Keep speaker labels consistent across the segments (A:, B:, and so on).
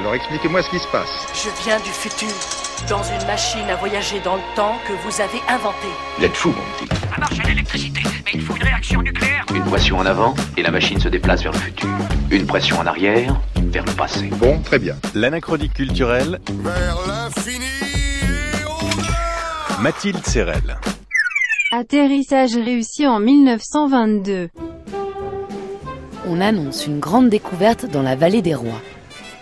A: Alors expliquez-moi ce qui se passe.
B: Je viens du futur, dans une machine à voyager dans le temps que vous avez inventée.
C: Vous êtes fou, mon petit.
D: Ça marche à l'électricité, mais il faut une réaction nucléaire.
C: Une pression en avant et la machine se déplace vers le futur. Une pression en arrière vers le passé.
A: Bon, très bien.
E: L'anachronique culturelle,
F: Vers l'infini et au-delà
E: Mathilde Serrel.
G: Atterrissage réussi en 1922.
H: On annonce une grande découverte dans la vallée des rois.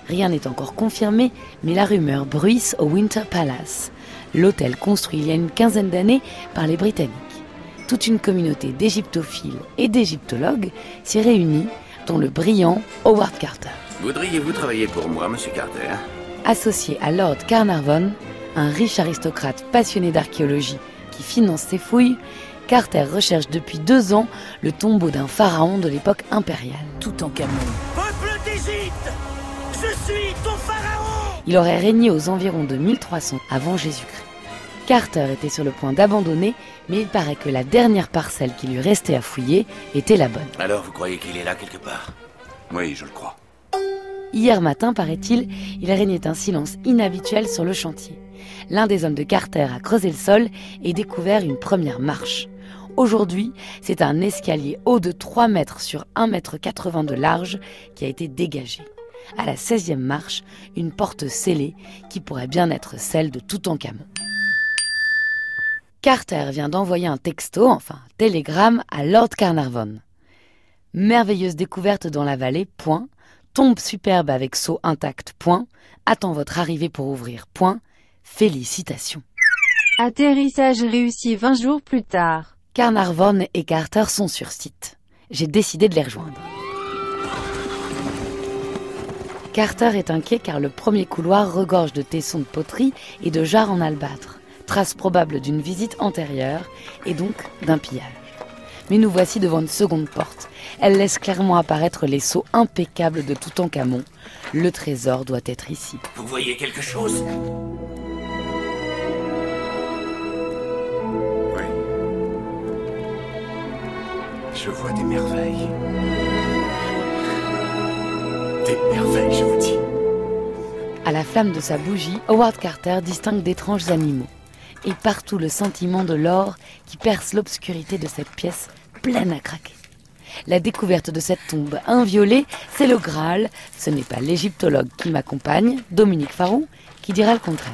H: Rien n'est encore confirmé, mais la rumeur bruisse au Winter Palace, l'hôtel construit il y a une quinzaine d'années par les Britanniques. Toute une communauté d'égyptophiles et d'égyptologues s'y réunit, dont le brillant Howard Carter.
I: Voudriez-vous travailler pour moi, monsieur Carter?
H: Associé à Lord Carnarvon, un riche aristocrate passionné d'archéologie qui finance ses fouilles, Carter recherche depuis deux ans le tombeau d'un pharaon de l'époque impériale.
B: Tout en camion.
D: Peuple d'Égypte Je suis ton pharaon
H: Il aurait régné aux environs de 1300 avant Jésus-Christ. Carter était sur le point d'abandonner, mais il paraît que la dernière parcelle qui lui restait à fouiller était la bonne.
I: Alors, vous croyez qu'il est là quelque part?
F: Oui, je le crois.
H: Hier matin, paraît-il, il régnait un silence inhabituel sur le chantier. L'un des hommes de Carter a creusé le sol et découvert une première marche. Aujourd'hui, c'est un escalier haut de 3 mètres sur 1 mètre 80 de large qui a été dégagé. À la 16e marche, une porte scellée qui pourrait bien être celle de Toutankhamon. Carter vient d'envoyer un texto, enfin un télégramme, à Lord Carnarvon. Merveilleuse découverte dans la vallée, point. Tombe superbe avec seau intact, point. Attends votre arrivée pour ouvrir, point. Félicitations.
G: Atterrissage réussi 20 jours plus tard.
H: Carnarvon et Carter sont sur site. J'ai décidé de les rejoindre. Carter est inquiet car le premier couloir regorge de tessons de poterie et de jarres en albâtre, trace probable d'une visite antérieure et donc d'un pillage. Mais nous voici devant une seconde porte. Elle laisse clairement apparaître les sceaux impeccables de Toutankhamon. Le trésor doit être ici.
I: Vous voyez quelque chose?
F: Oui. Je vois des merveilles. Des merveilles,
H: la flamme de sa bougie, Howard Carter distingue d'étranges animaux. Et partout le sentiment de l'or qui perce l'obscurité de cette pièce pleine à craquer. La découverte de cette tombe inviolée, c'est le Graal. Ce n'est pas l'égyptologue qui m'accompagne, Dominique Farou, qui dira le contraire.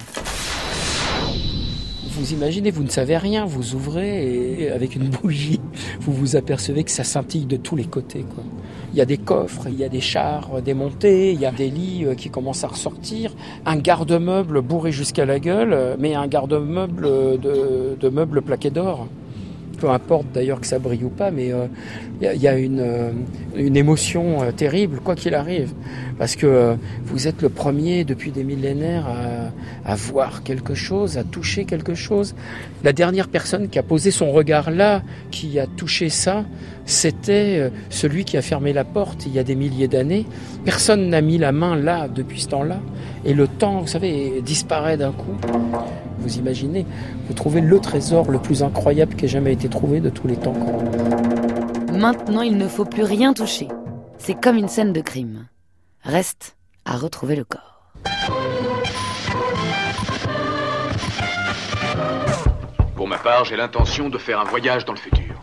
J: Vous imaginez, vous ne savez rien, vous ouvrez et avec une bougie, vous vous apercevez que ça scintille de tous les côtés. Quoi. Il y a des coffres, il y a des chars démontés, il y a des lits euh, qui commencent à ressortir, un garde-meuble bourré jusqu'à la gueule, euh, mais un garde-meuble de, de meubles plaqués d'or. Peu importe d'ailleurs que ça brille ou pas, mais euh, il y a- il y, a une, euh, une émotion euh, terrible, quoi qu'il arrive. Parce que euh, vous êtes le premier depuis des millénaires à, à voir quelque chose, à toucher quelque chose. La dernière personne qui a posé son regard là, qui a touché ça, c'était euh, celui qui a fermé la porte il y a des milliers d'années. Personne n'a mis la main là depuis ce temps-là. Et le temps, vous savez, disparaît d'un coup. Vous imaginez, vous trouvez le trésor le plus incroyable qui ait jamais été trouvé de tous les temps.
H: Maintenant, il ne faut plus rien toucher. C'est comme une scène de crime. Reste à retrouver le corps.
C: Pour ma part, j'ai l'intention de faire un voyage dans le futur.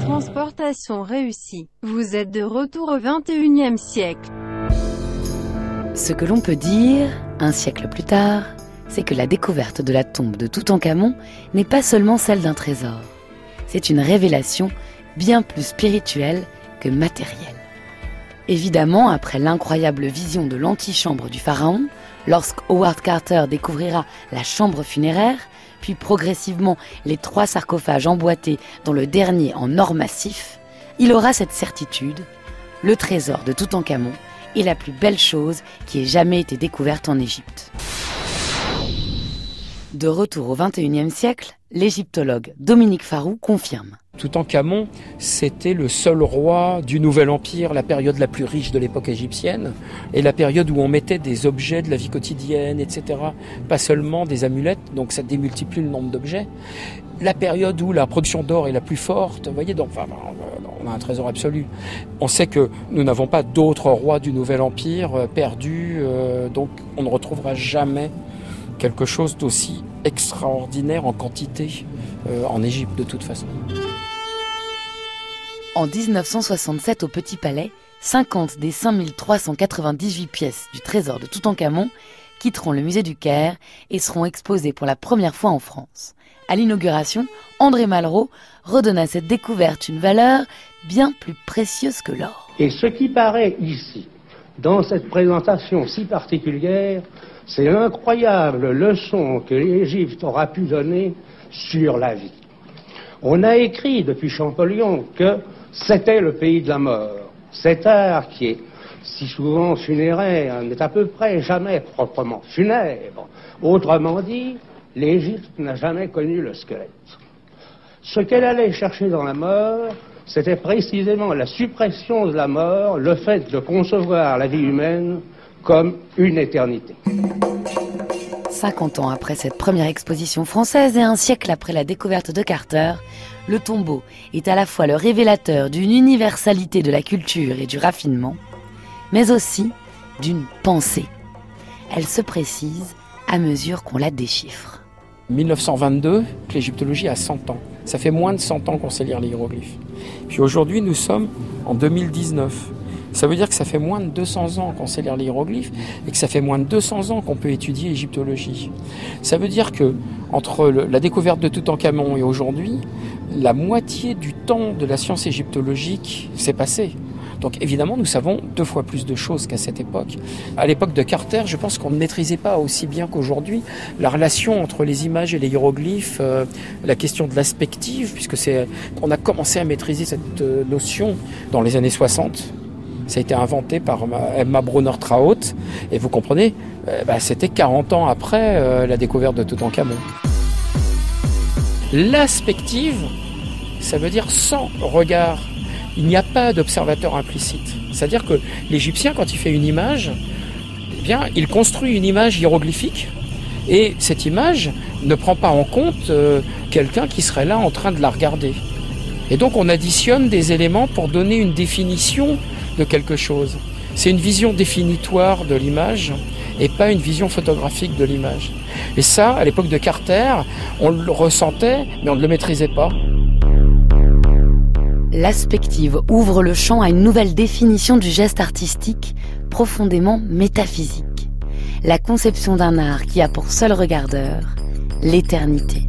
G: Transportation réussie. Vous êtes de retour au 21e siècle.
H: Ce que l'on peut dire, un siècle plus tard, c'est que la découverte de la tombe de Toutankhamon n'est pas seulement celle d'un trésor. C'est une révélation bien plus spirituelle que matérielle. Évidemment, après l'incroyable vision de l'antichambre du pharaon, lorsque Howard Carter découvrira la chambre funéraire, puis progressivement les trois sarcophages emboîtés, dont le dernier en or massif, il aura cette certitude, le trésor de Toutankhamon est la plus belle chose qui ait jamais été découverte en Égypte. De retour au XXIe siècle, l'égyptologue Dominique Farou confirme.
J: Toutankhamon, c'était le seul roi du Nouvel Empire, la période la plus riche de l'époque égyptienne, et la période où on mettait des objets de la vie quotidienne, etc. Pas seulement des amulettes, donc ça démultiplie le nombre d'objets. La période où la production d'or est la plus forte, vous voyez, donc enfin, on a un trésor absolu. On sait que nous n'avons pas d'autres rois du Nouvel Empire euh, perdus, euh, donc on ne retrouvera jamais quelque chose d'aussi extraordinaire en quantité euh, en Égypte de toute façon.
H: En 1967 au Petit Palais, 50 des 5398 pièces du trésor de Toutankhamon quitteront le musée du Caire et seront exposées pour la première fois en France. À l'inauguration, André Malraux redonna à cette découverte une valeur bien plus précieuse que l'or.
A: Et ce qui paraît ici, dans cette présentation si particulière, c'est l'incroyable leçon que l'Égypte aura pu donner sur la vie. On a écrit depuis Champollion que c'était le pays de la mort. Cet art qui est si souvent funéraire n'est à peu près jamais proprement funèbre. Autrement dit, l'Égypte n'a jamais connu le squelette. Ce qu'elle allait chercher dans la mort, c'était précisément la suppression de la mort, le fait de concevoir la vie humaine comme une éternité.
H: 50 ans après cette première exposition française et un siècle après la découverte de Carter, le tombeau est à la fois le révélateur d'une universalité de la culture et du raffinement, mais aussi d'une pensée. Elle se précise à mesure qu'on la déchiffre.
J: 1922, l'égyptologie a 100 ans. Ça fait moins de 100 ans qu'on sait lire les hiéroglyphes. Puis aujourd'hui, nous sommes en 2019. Ça veut dire que ça fait moins de 200 ans qu'on sait lire les hiéroglyphes et que ça fait moins de 200 ans qu'on peut étudier l'égyptologie. Ça veut dire que entre la découverte de Toutankhamon et aujourd'hui, la moitié du temps de la science égyptologique s'est passé. Donc évidemment, nous savons deux fois plus de choses qu'à cette époque. À l'époque de Carter, je pense qu'on ne maîtrisait pas aussi bien qu'aujourd'hui la relation entre les images et les hiéroglyphes, euh, la question de l'aspective, puisque c'est, on a commencé à maîtriser cette euh, notion dans les années 60. Ça a été inventé par Emma Brunner-Traut, et vous comprenez, euh, bah, c'était 40 ans après la découverte de Toutankhamon. L'aspective, ça veut dire sans regard il n'y a pas d'observateur implicite. C'est-à-dire que l'Égyptien, quand il fait une image, eh bien, il construit une image hiéroglyphique et cette image ne prend pas en compte euh, quelqu'un qui serait là en train de la regarder. Et donc on additionne des éléments pour donner une définition de quelque chose. C'est une vision définitoire de l'image et pas une vision photographique de l'image. Et ça, à l'époque de Carter, on le ressentait, mais on ne le maîtrisait pas.
H: L'aspective ouvre le champ à une nouvelle définition du geste artistique profondément métaphysique. La conception d'un art qui a pour seul regardeur l'éternité.